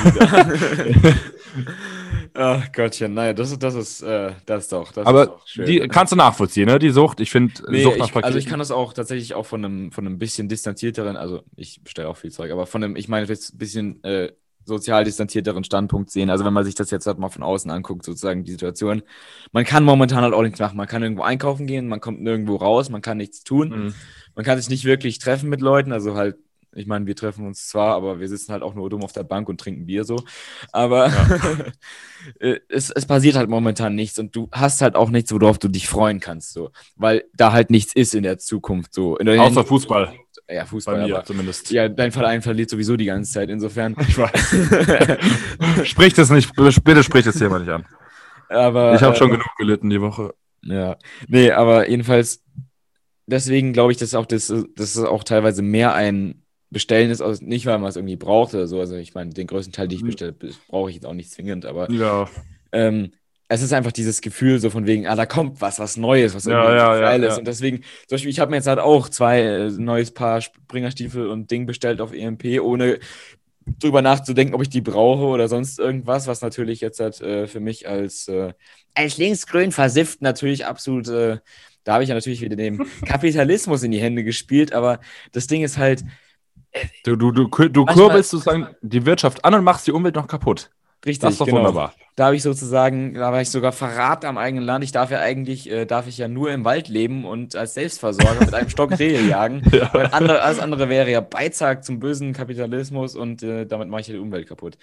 Ach Gottchen, naja, das, ist- das ist, äh, das ist doch, das ist Aber doch schön. die kannst du nachvollziehen, ne? Die Sucht. Ich finde, Nee, Sucht nach ich, also ich kann das auch tatsächlich auch von einem, von einem bisschen distanzierteren, also ich bestelle auch viel Zeug, aber von einem, ich meine, jetzt ein bisschen äh, sozial distanzierteren Standpunkt sehen. Also wenn man sich das jetzt halt mal von außen anguckt, sozusagen die Situation. Man kann momentan halt auch nichts machen. Man kann irgendwo einkaufen gehen, man kommt nirgendwo raus, man kann nichts tun. Mhm. Man kann sich nicht wirklich treffen mit Leuten, also halt, ich meine, wir treffen uns zwar, aber wir sitzen halt auch nur dumm auf der Bank und trinken Bier so. Aber äh, es, es passiert halt momentan nichts und du hast halt auch nichts, worauf du dich freuen kannst, so. Weil da halt nichts ist in der Zukunft so. In der, Außer Fußball, ja, bei Fußball, mir aber, zumindest. ja, dein Verein verliert sowieso die ganze Zeit, insofern. Ich weiß. sprich das nicht, bitte sprich das Thema nicht an. aber, Ich habe schon äh, genug gelitten die Woche. Ja, nee, aber jedenfalls, deswegen glaube ich, dass auch das, das ist auch teilweise mehr ein Bestellen ist, also nicht weil man es irgendwie braucht oder so. Also ich meine, den größten Teil, die ich Mhm. bestelle, brauche ich jetzt auch nicht zwingend, aber Ja. ähm, es ist einfach dieses Gefühl so von wegen, ah, da kommt was, was Neues, was Ja, ja, ja, geil ist. ja. Und deswegen, zum Beispiel, ich habe mir jetzt halt auch zwei äh, neues Paar Springerstiefel und Ding bestellt auf EMP, ohne drüber nachzudenken, ob ich die brauche oder sonst irgendwas, was natürlich jetzt halt äh, für mich als, äh, als linksgrün versifft natürlich absolut, äh, da habe ich ja natürlich wieder dem Kapitalismus in die Hände gespielt, aber das Ding ist halt, Du, du, du, du Manchmal- kurbelst sozusagen die Wirtschaft an und machst die Umwelt noch kaputt. Richtig, Das ist doch genau. wunderbar. Da habe ich sozusagen, da war ich sogar Verrat am eigenen Land. Ich darf ja eigentlich, äh, darf ich ja nur im Wald leben und als Selbstversorger mit einem Stock Rehe jagen. Ja. Weil andere, alles andere wäre ja Beitrag zum bösen Kapitalismus und äh, damit mache ich ja die Umwelt kaputt.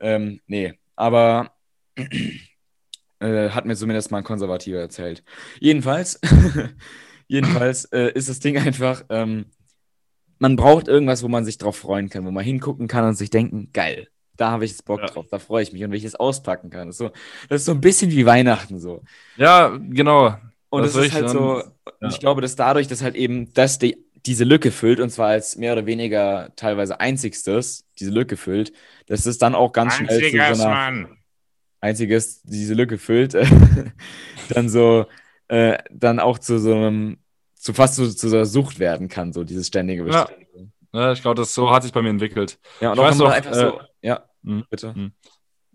Ähm, nee, aber äh, hat mir zumindest mal ein Konservativer erzählt. Jedenfalls, jedenfalls äh, ist das Ding einfach, ähm, man braucht irgendwas, wo man sich drauf freuen kann, wo man hingucken kann und sich denken, geil, da habe ich jetzt Bock Ja. drauf, da freue ich mich und wenn ich es auspacken kann. Das ist, so, das ist so ein bisschen wie Weihnachten so. Ja, genau. Und Das das, ist halt so, und ich glaube, dass dadurch, dass halt eben das die, diese Lücke füllt, und zwar als mehr oder weniger teilweise einzigstes diese Lücke füllt, dass es dann auch ganz schnell zu so einer Mann. einziges diese Lücke füllt, dann so, äh, dann auch zu so einem, zu fast so, zu so einer Sucht werden kann, so dieses ständige Ja. Bestellen. Ja, ich glaube, das so hat sich bei mir entwickelt. Ja, und Ich auch weiß noch, einfach so, ja, Mhm. bitte.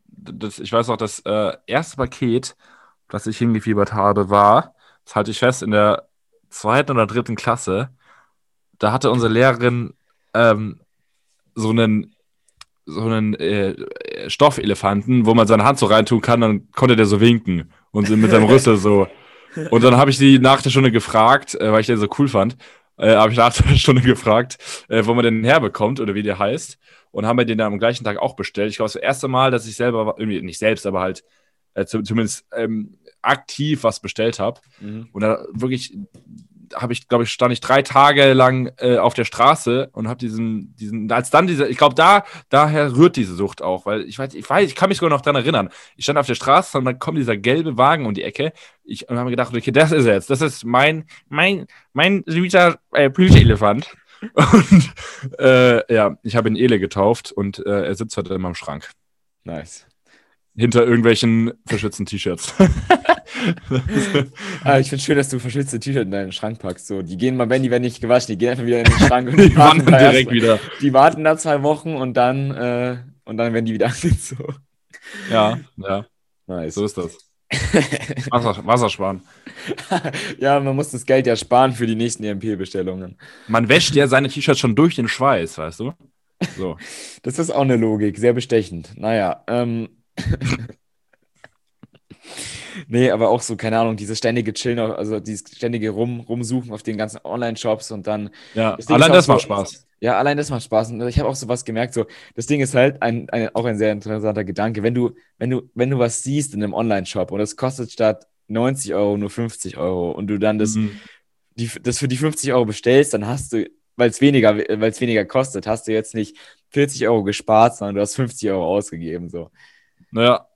Das, ich weiß auch, das äh, erste Paket, das ich hingefiebert habe, war, das halte ich fest, in der zweiten oder dritten Klasse, da hatte unsere Lehrerin ähm, so einen, so einen äh, Stoffelefanten, wo man seine Hand so reintun kann, dann konnte der so winken und mit seinem Rüssel so. Und dann habe ich die nach der Stunde gefragt, äh, weil ich den so cool fand, äh, habe ich nach der Stunde gefragt, äh, wo man den herbekommt oder wie der heißt. Und haben wir den dann am gleichen Tag auch bestellt. Ich glaube, das erste Mal, dass ich selber, irgendwie nicht selbst, aber halt äh, zu- zumindest ähm, aktiv was bestellt habe. Mhm. Und da wirklich habe ich, glaube ich, stand ich drei Tage lang äh, auf der Straße und habe diesen, diesen, als dann diese, ich glaube, da, daher rührt diese Sucht auch, weil ich weiß, ich weiß, ich kann mich sogar noch dran erinnern. Ich stand auf der Straße und dann kommt dieser gelbe Wagen um die Ecke. Ich und habe mir gedacht, okay, das ist er jetzt, das ist mein, mein, mein süßer äh, Plüschelefant. Und äh, ja, ich habe ihn Ele getauft und äh, er sitzt heute in meinem Schrank. Nice. Hinter irgendwelchen verschützten T-Shirts. Ah, ich finde schön, dass du verschwitzte T-Shirt in deinen Schrank packst. So, die gehen mal, wenn die werden nicht gewaschen, die gehen einfach wieder in den Schrank und Die warten wandern da direkt erst- wieder. Die warten da zwei Wochen und dann, äh, und dann werden die wieder angezogen. Ja, ja, Nice. so ist das. Wasser, Wassersparen. ja, man muss das Geld ja sparen für die nächsten EMP-Bestellungen. Man wäscht ja seine T-Shirts schon durch den Schweiß, weißt du? So. Das ist auch eine Logik, sehr bestechend. Naja, ähm. Nee, aber auch so, keine Ahnung, dieses ständige Chillen, also dieses ständige Rum, Rumsuchen auf den ganzen Online-Shops und dann Ja, Das allein das macht so- Spaß. Ja, allein das macht Spaß. Und ich habe auch so was gemerkt, so, das Ding ist halt ein, ein, auch ein sehr interessanter Gedanke. Wenn du, wenn du, wenn du was siehst in einem Online-Shop und es kostet statt 90 Euro nur 50 Euro und du dann das, Mhm. die, das für die 50 Euro bestellst, dann hast du, weil es weniger, weil es weniger kostet, hast du jetzt nicht 40 Euro gespart, sondern du hast 50 Euro ausgegeben. So. Ja.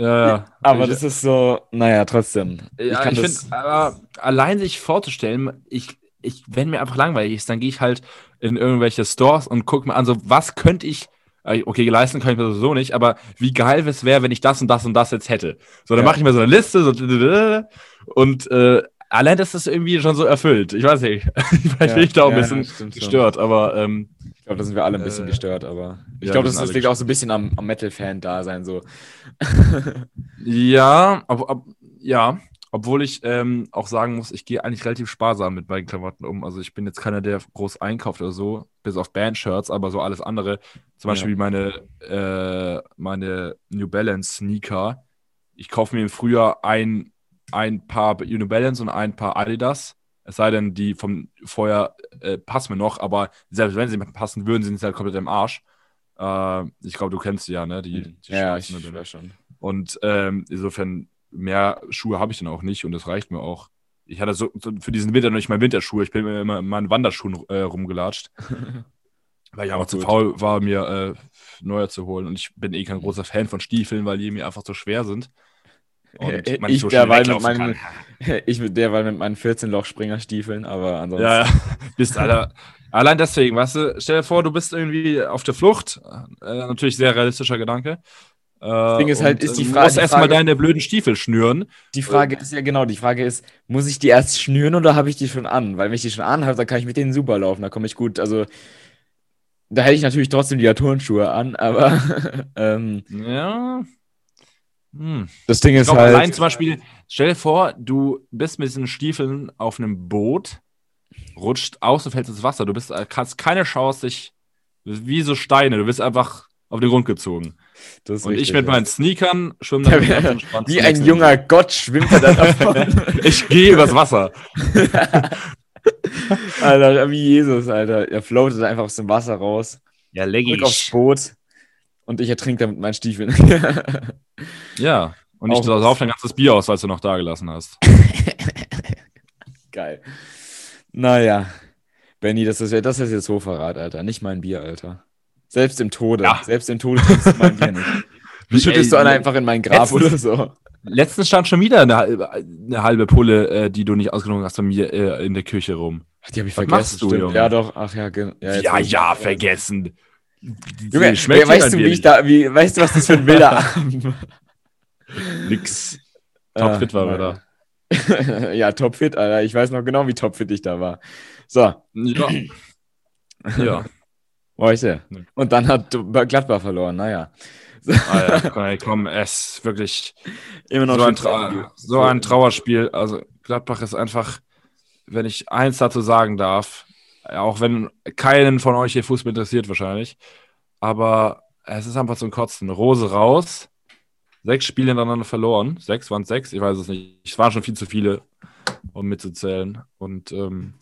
Ja, ja. Aber ich, das ist so, naja, trotzdem. ja, ich das- finde, aber allein sich vorzustellen, ich, ich, wenn mir einfach langweilig ist, dann gehe ich halt in irgendwelche Stores und gucke mir an, so, was könnte ich, äh, okay, leisten kann ich mir sowieso nicht, aber wie geil es wäre, wenn ich das und das und das jetzt hätte. So, dann Ja. mache ich mir so eine Liste so, und äh, allein das ist irgendwie schon so erfüllt. Ich weiß nicht. Vielleicht bin ich da auch ein Ja, bisschen stimmt schon. gestört, aber ähm, Ich glaube, da sind wir alle ein bisschen Äh, gestört, aber ich ja, glaube, das, das liegt auch so ein bisschen am, am Metal-Fan-Dasein. So. Ja, ob, ob, ja, obwohl ich ähm, auch sagen muss, ich gehe eigentlich relativ sparsam mit meinen Klamotten um. Also ich bin jetzt keiner, der groß einkauft oder so, bis auf Bandshirts, aber so alles andere. Zum Ja. Beispiel wie meine, äh, meine New Balance Sneaker. Ich kaufe mir im Frühjahr ein, ein paar New Balance und ein paar Adidas. Es sei denn, die vom vorher äh, passen mir noch, aber selbst wenn sie mir passen würden, sind sie halt komplett im Arsch. Äh, ich glaube, du kennst sie ja, ne? Die, die ja, ich schwarzen, ne? schon. Und ähm, insofern, mehr Schuhe habe ich dann auch nicht und das reicht mir auch. Ich hatte so, so für diesen Winter noch nicht mal Winterschuhe. Ich bin mir immer in meinen Wanderschuhen äh, rumgelatscht, weil ich einfach zu faul war, mir äh, neue zu holen. Und ich bin eh kein großer Fan von Stiefeln, weil die mir einfach zu schwer sind. Äh, man ich so derweil mit meinen, kann. ich mit derweil mit meinen 14-Loch-Springerstiefeln, aber ansonsten. Ja, ja. Bist, Alter. Allein deswegen, weißt du, stell dir vor, du bist irgendwie auf der Flucht. Äh, natürlich sehr realistischer Gedanke. Das Ding ist halt, ist die Frage- Du musst erstmal deine blöden Stiefel schnüren. Die Frage ist ja genau, die Frage ist, muss ich die erst schnüren oder habe ich die schon an? Weil wenn ich die schon anhabe, dann kann ich mit denen super laufen, da komme ich gut. Also, da hätte ich natürlich trotzdem die Turnschuhe an, aber ähm, Ja. Hm. das Ding Ich ist glaube, halt. allein zum Beispiel, stell dir vor, du bist mit diesen Stiefeln auf einem Boot, rutscht aus und fällst ins Wasser. Du bist, hast keine Chance, dich wie so Steine, du bist einfach auf den Grund gezogen. Und ich richtig, mit ja. meinen Sneakern schwimme dann Wie zum ein junger Gott schwimmt er dann davon. Ich gehe übers Wasser. Alter, wie Jesus, Alter. Er floatet einfach aus dem Wasser raus, Ja, leg zurück aufs Boot und ich ertrinke dann mit meinen Stiefeln. Ja. Und ich Auch- sauf dein ganzes Bier aus, was du noch da gelassen hast. Geil. Naja. Benny, das ist, das ist jetzt Hochverrat, Alter. Nicht mein Bier, Alter. Selbst im Tode. Ja. Selbst im Tode trinkst du mein Bier nicht. Wie schüttest du einen einfach in mein Grab letztens- oder so? Letztens stand schon wieder eine, halbe- eine halbe Pulle, äh, die du nicht ausgenommen hast, bei mir äh, in der Küche rum. Die habe ich Was vergessen. machst du. Junge? Ja, doch. Ach ja, ja. Ja, ja, vergessen. Junge, wer, weißt du, wie ich da, wie, weißt du, was das für ein wilder Abend war? Nix. Topfit war wir da. ja, topfit, Alter. Ich weiß noch genau, wie topfit ich da war. So, Ja. ja. heute. Nee. Und dann hat Gladbach verloren. Naja. Ah, ja. Komm, es wirklich Immer so ein, so ein Trauerspiel. Also Gladbach ist einfach, wenn ich eins dazu sagen darf, auch wenn keinen von euch hier Fußball interessiert wahrscheinlich, aber es ist einfach zum Kotzen. Rose raus, sechs Spiele hintereinander verloren. Sechs waren sechs, ich weiß es nicht. Es waren schon viel zu viele, um mitzuzählen. Und ähm,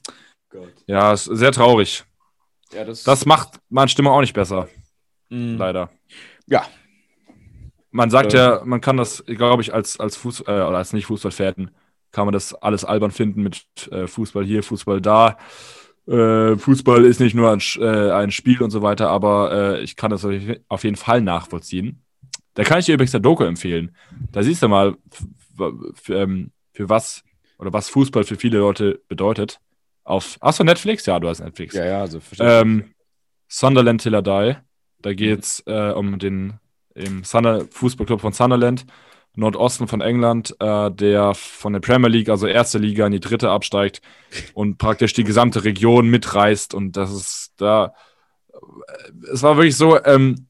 Gott. ja, es ist sehr traurig. Ja, das, Das macht meine Stimmung auch nicht besser, Mm. leider. Ja. Man sagt Äh. ja, man kann das, glaube ich, als, als Fuß, äh, oder als Nicht-Fußballfan, kann man das alles albern finden mit äh, Fußball hier, Fußball da. Äh, Fußball ist nicht nur ein, äh, ein Spiel und so weiter, aber äh, ich kann das auf jeden Fall nachvollziehen. Da kann ich dir übrigens der Doku empfehlen. Da siehst du mal, ähm, für was oder was Fußball für viele Leute bedeutet. Auf, hast du Netflix? Ja, du hast Netflix. Ja, ja, also verstehe Ähm, Sunderland Till I Die. Da geht es äh, um den im Sunder Fußballclub von Sunderland, Nordosten von England, äh, der von der Premier League, also erste Liga, in die dritte absteigt und praktisch die gesamte Region mitreißt. Und das ist da. äh, Es war wirklich so, ähm,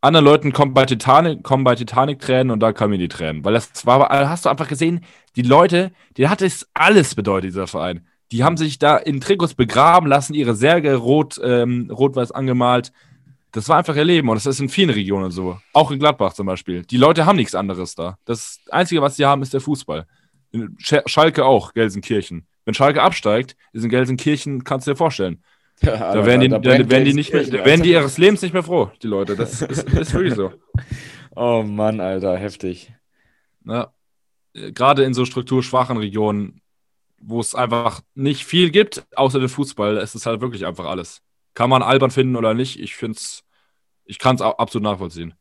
anderen Leuten kommen bei Titanic, kommen bei Titanic Tränen und da kamen die Tränen. Weil das war, hast du einfach gesehen, die Leute, die hat es alles bedeutet, dieser Verein. Die haben sich da in Trikots begraben lassen, ihre Särge rot, ähm, rot-weiß angemalt. Das war einfach ihr Leben und das ist in vielen Regionen so. Auch in Gladbach zum Beispiel. Die Leute haben nichts anderes da. Das Einzige, was sie haben, ist der Fußball. Schalke auch, Gelsenkirchen. Wenn Schalke absteigt, ist in Gelsenkirchen, kannst du dir vorstellen. Da werden die, da, werden die nicht mehr, da werden die ihres Lebens nicht mehr froh, die Leute. Das ist, ist wirklich so. Oh Mann, Alter, heftig. Ja. Äh, Gerade in so strukturschwachen Regionen, wo es einfach nicht viel gibt, außer dem Fußball, es ist halt wirklich einfach alles. Kann man albern finden oder nicht? Ich finde es, ich kann es absolut nachvollziehen.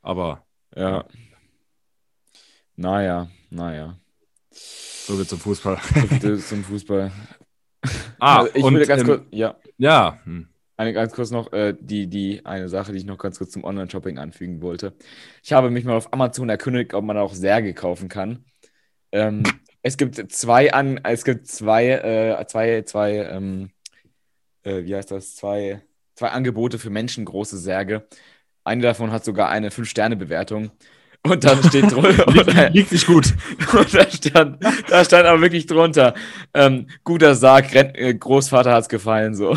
Aber Ja. Naja, naja. so wird zum Fußball. Zum Fußball. Ah, Also ich und würde ganz ähm, kurz, ja, ja, hm. eine ganz kurz noch, äh, die, die, eine Sache, die ich noch ganz kurz zum Online-Shopping anfügen wollte. Ich habe mich mal auf Amazon erkundigt, ob man auch Särge kaufen kann. Ähm, es gibt zwei an, es gibt zwei, äh, zwei, zwei, ähm, äh, wie heißt das, zwei, zwei Angebote für menschengroße Särge. Eine davon hat sogar eine 5-Sterne-Bewertung. Und dann steht drunter, liegt, liegt nicht gut. und da stand, da stand aber wirklich drunter, ähm, guter Sarg, äh, Großvater hat's gefallen, so.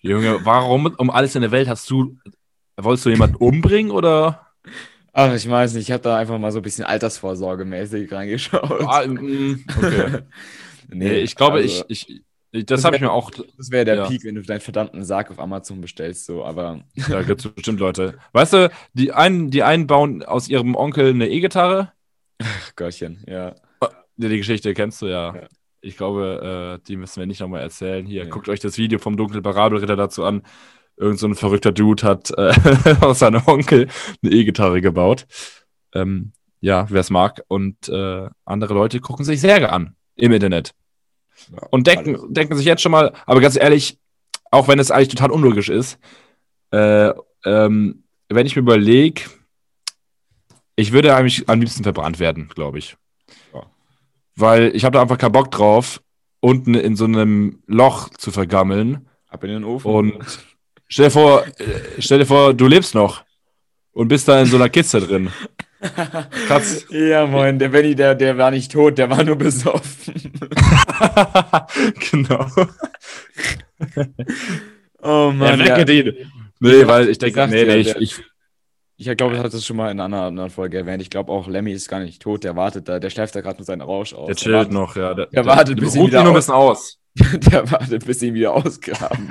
Junge, warum um alles in der Welt hast du, wolltest du jemanden umbringen oder? Ach, ich weiß nicht, ich habe da einfach mal so ein bisschen altersvorsorgemäßig reingeschaut. Ah, mm, okay. Nee, ich glaube, also, ich, ich, ich, das Das habe ich mir auch, Das wäre der ja. Peak, wenn du deinen verdammten Sarg auf Amazon bestellst, so, aber. da gibt es bestimmt Leute. Weißt du, die einen, die einen bauen aus ihrem Onkel eine E-Gitarre. Ach Gottchen, ja. Die, die Geschichte kennst du ja. Ja. Ich glaube, äh, die müssen wir nicht nochmal erzählen. Hier, Ja. guckt euch das Video vom Dunkel Parabelritter dazu an. Irgend so ein verrückter Dude hat äh, aus seinem Onkel eine E-Gitarre gebaut. Ähm, ja, wer es mag. Und äh, andere Leute gucken sich Särge an im Internet. Und denken, alles. denken sich jetzt schon mal, aber ganz ehrlich, auch wenn es eigentlich total unlogisch ist, äh, ähm, wenn ich mir überlege, ich würde eigentlich am liebsten verbrannt werden, glaube ich. Ja. Weil ich habe da einfach keinen Bock drauf, unten in so einem Loch zu vergammeln. Ab in den Ofen. Und stell dir vor, äh, stell dir vor, du lebst noch und bist da in so einer Kiste drin. Kannst, ja, moin, der Benny, der, der war nicht tot, der war nur besoffen. genau. oh Mann. Ja, Ja, den. Nee, weil ich denke, nee, nee, ich, der- ich, ich glaube, ich hatte es schon mal in einer anderen Folge erwähnt. Ich glaube auch, Lemmy ist gar nicht tot, der wartet da, der schläft da gerade mit seinem Rausch aus. der Der chillt wartet- noch, ja. Der, der wartet, der bis ihn wieder noch ein aus- bisschen aus. Der wartet, bis sie ihn wieder ausgraben.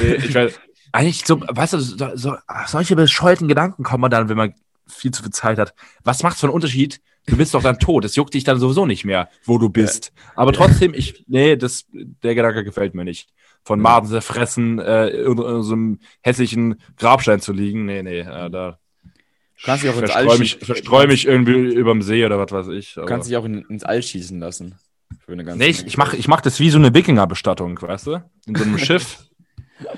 Nee, ich weiß, eigentlich so, weißt du, so, so, solche bescheuerten Gedanken kommen dann, wenn man viel zu viel Zeit hat. Was macht's für einen Unterschied? Du bist doch dann tot. Es juckt dich dann sowieso nicht mehr, wo du bist. Aber trotzdem, ich, nee, das, der Gedanke gefällt mir nicht. Von Maden zerfressen, äh, in, in so einem hässlichen Grabstein zu liegen. Nee, nee, äh, da. kannst dich auch ins All mich, schießen. verstreu mich irgendwie überm See oder was weiß ich. Du kannst dich auch in, ins All schießen lassen. Für eine ganze Nee, ich, ich mache ich mach das wie so eine Wikingerbestattung, weißt du? In so einem Schiff.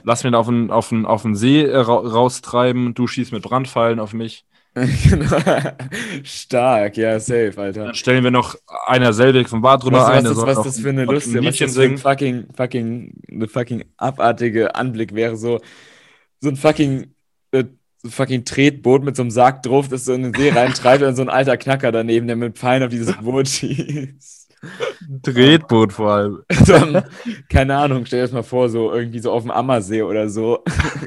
Lass mich auf den, auf den, auf den See äh, ra raustreiben, du schießt mit Brandpfeilen auf mich. Genau. Stark, ja, safe, Alter. Dann stellen wir noch einer selbig vom Bad drüber Weißt du, ein. was, das, was das für eine ein Lust, was Liedchen das für ein fucking, fucking, eine fucking abartige Anblick wäre, so, so ein fucking, äh, so ein fucking Tretboot mit so einem Sarg drauf, das so in den See reintreibt und so ein alter Knacker daneben, der mit Pfeilen auf dieses Boot schießt. Tretboot vor allem. Dann, keine Ahnung, stell dir das mal vor, so irgendwie so auf dem Ammersee oder so,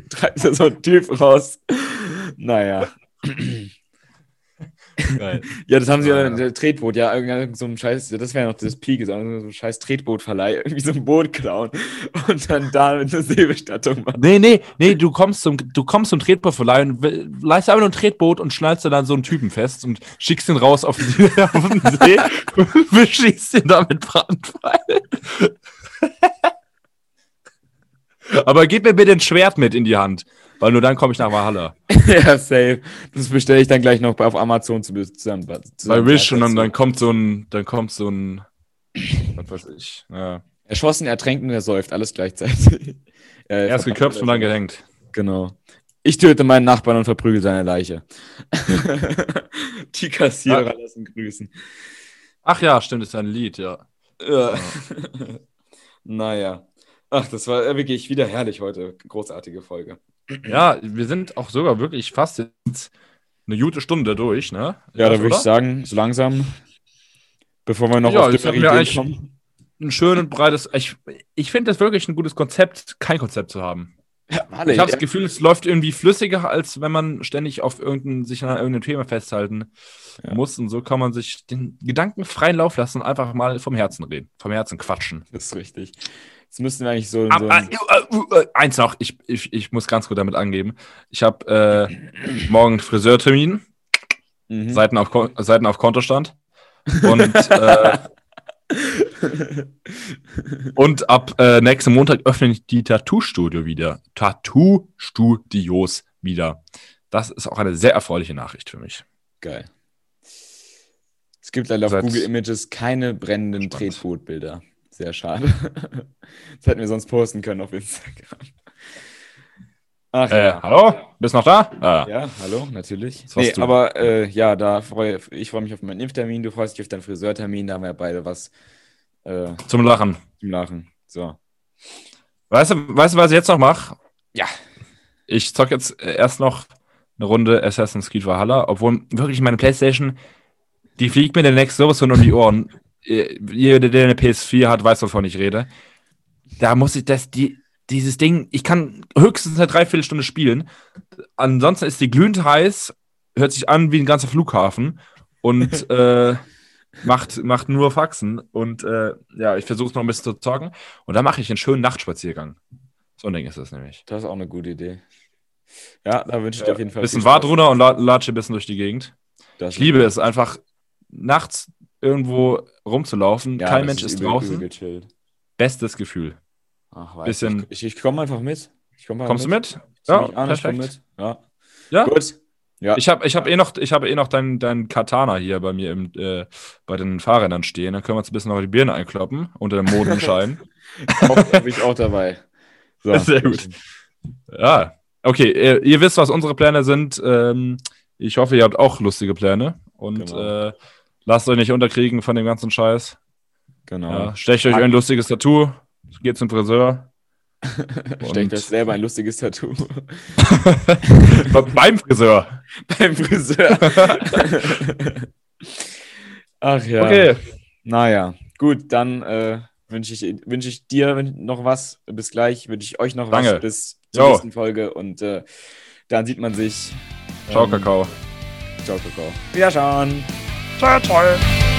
treibt da so ein Typ raus. Naja. Geil. Ja, das haben sie ja, Ah, ja. der Tretboot, ja, irgendein so ein Scheiß, das wäre noch das Peak, so ein scheiß Tretbootverleih, irgendwie so ein Boot klauen und dann da mit einer Seebestattung machen. Nee, nee, nee, du kommst zum, du kommst zum Tretbootverleih und leihst einfach nur ein Tretboot und schnallst dann so einen Typen fest und schickst ihn raus auf, die, auf den See und beschießt ihn da mit Brandpfeilen. Aber gib mir bitte ein Schwert mit in die Hand, weil nur dann komme ich nach Valhalla. ja, safe. Das bestelle ich dann gleich noch auf Amazon zu zusammen. Bei zusammen Wish und dann, dann kommt so ein, dann kommt so ein, was weiß ich, ja. Erschossen, ertränkt und ersäuft, alles gleichzeitig. Äh, Erst geköpft und dann gehängt. Genau. Ich töte meinen Nachbarn und verprügel seine Leiche. Die Kassierer lassen grüßen. Ach ja, stimmt, ist ein Lied, ja. Ja. naja. Ach, das war äh, wirklich wieder herrlich heute. Großartige Folge. Ja, wir sind auch sogar wirklich fast jetzt eine gute Stunde durch, ne? Ja, da würde ich sagen, so langsam, bevor wir noch Ja, auf ich die Ideen kommen. Ein schön und breites. Ich, ich finde das wirklich ein gutes Konzept, kein Konzept zu haben. Ja, warte, Ich habe ja. das Gefühl, es läuft irgendwie flüssiger, als wenn man ständig auf irgendein, sich an irgendeinem Thema festhalten Ja. muss. Und so kann man sich den Gedanken freien Lauf lassen und einfach mal vom Herzen reden, vom Herzen quatschen. Das ist richtig. Jetzt müssten wir eigentlich so, so ein, äh, äh, äh, eins noch, ich, ich, ich muss ganz gut damit angeben. Ich habe äh, morgen Friseurtermin, Mhm. Seiten auf, Seiten auf Kontostand. Und, äh, und ab äh, nächsten Montag öffnen die Tattoo-Studio wieder. Tattoo-Studios wieder. Das ist auch eine sehr erfreuliche Nachricht für mich. Geil. Es gibt leider auf Google Images keine brennenden. Tretbootbilder. Sehr schade. Das hätten wir sonst posten können auf Instagram. Ach Äh, ja. hallo? Bist noch da? Ah, Ja, hallo, natürlich. Nee, du? aber äh, ja, da freue ich freue mich auf meinen Impftermin, du freust dich auf deinen Friseurtermin, da haben wir beide was äh, Zum Lachen. zum Lachen. So. Weißt du, weißt du, was ich jetzt noch mache? Ja. Ich zock jetzt äh, erst noch eine Runde Assassin's Creed Valhalla, obwohl wirklich meine Playstation, die fliegt mir demnächst sowas von um die Ohren. Äh, Jeder, der eine PS4 hat, weiß, wovon ich rede. Da muss ich das, die, dieses Ding, ich kann höchstens eine Dreiviertelstunde spielen. Ansonsten ist die glühend heiß, hört sich an wie ein ganzer Flughafen und äh, macht, macht nur Faxen. Und äh, ja, ich versuche es noch ein bisschen zu zocken. Und dann mache ich einen schönen Nachtspaziergang. So ein Ding ist das nämlich. Das ist auch eine gute Idee. Ja, da wünsche ich dir auf jeden Fall. bisschen. Wart runter und la latsche ein bisschen durch die Gegend. Das Ich liebe es einfach, nachts irgendwo rumzulaufen. Ja, Kein Mensch ist, übel, draußen. Übel. Bestes Gefühl. Ach, weiß Bisschen- Ich, ich, ich komme einfach mit. Komm Kommst du mit? Ja, an, perfekt. mit. Ja. Ja. Gut. Ja. Ich habe ich hab eh noch, ich hab eh noch dein, dein Katana hier bei mir im, äh, bei den Fahrrädern stehen. Dann können wir uns ein bisschen noch die Birne einkloppen unter dem Mondenschein. auch, bin ich auch dabei. So. Sehr gut. Ja, okay, ihr, ihr, wisst, was unsere Pläne sind. Ähm, ich hoffe, ihr habt auch lustige Pläne und genau. äh, lasst euch nicht unterkriegen von dem ganzen Scheiß. Genau. Ja, stecht euch ein lustiges Tattoo, geht zum Friseur. Stecht euch selber ein lustiges Tattoo. Beim Friseur. Beim Friseur. Ach ja. Okay. Naja, gut, dann äh, wünsche ich, wünsch ich dir noch was. Bis gleich. Wünsche ich euch noch Danke. was. Bis zur jo. nächsten Folge. Und äh, dann sieht man sich. Ciao, ähm, Kakao. Ciao, Kakao. Wiederschauen. 좋 아.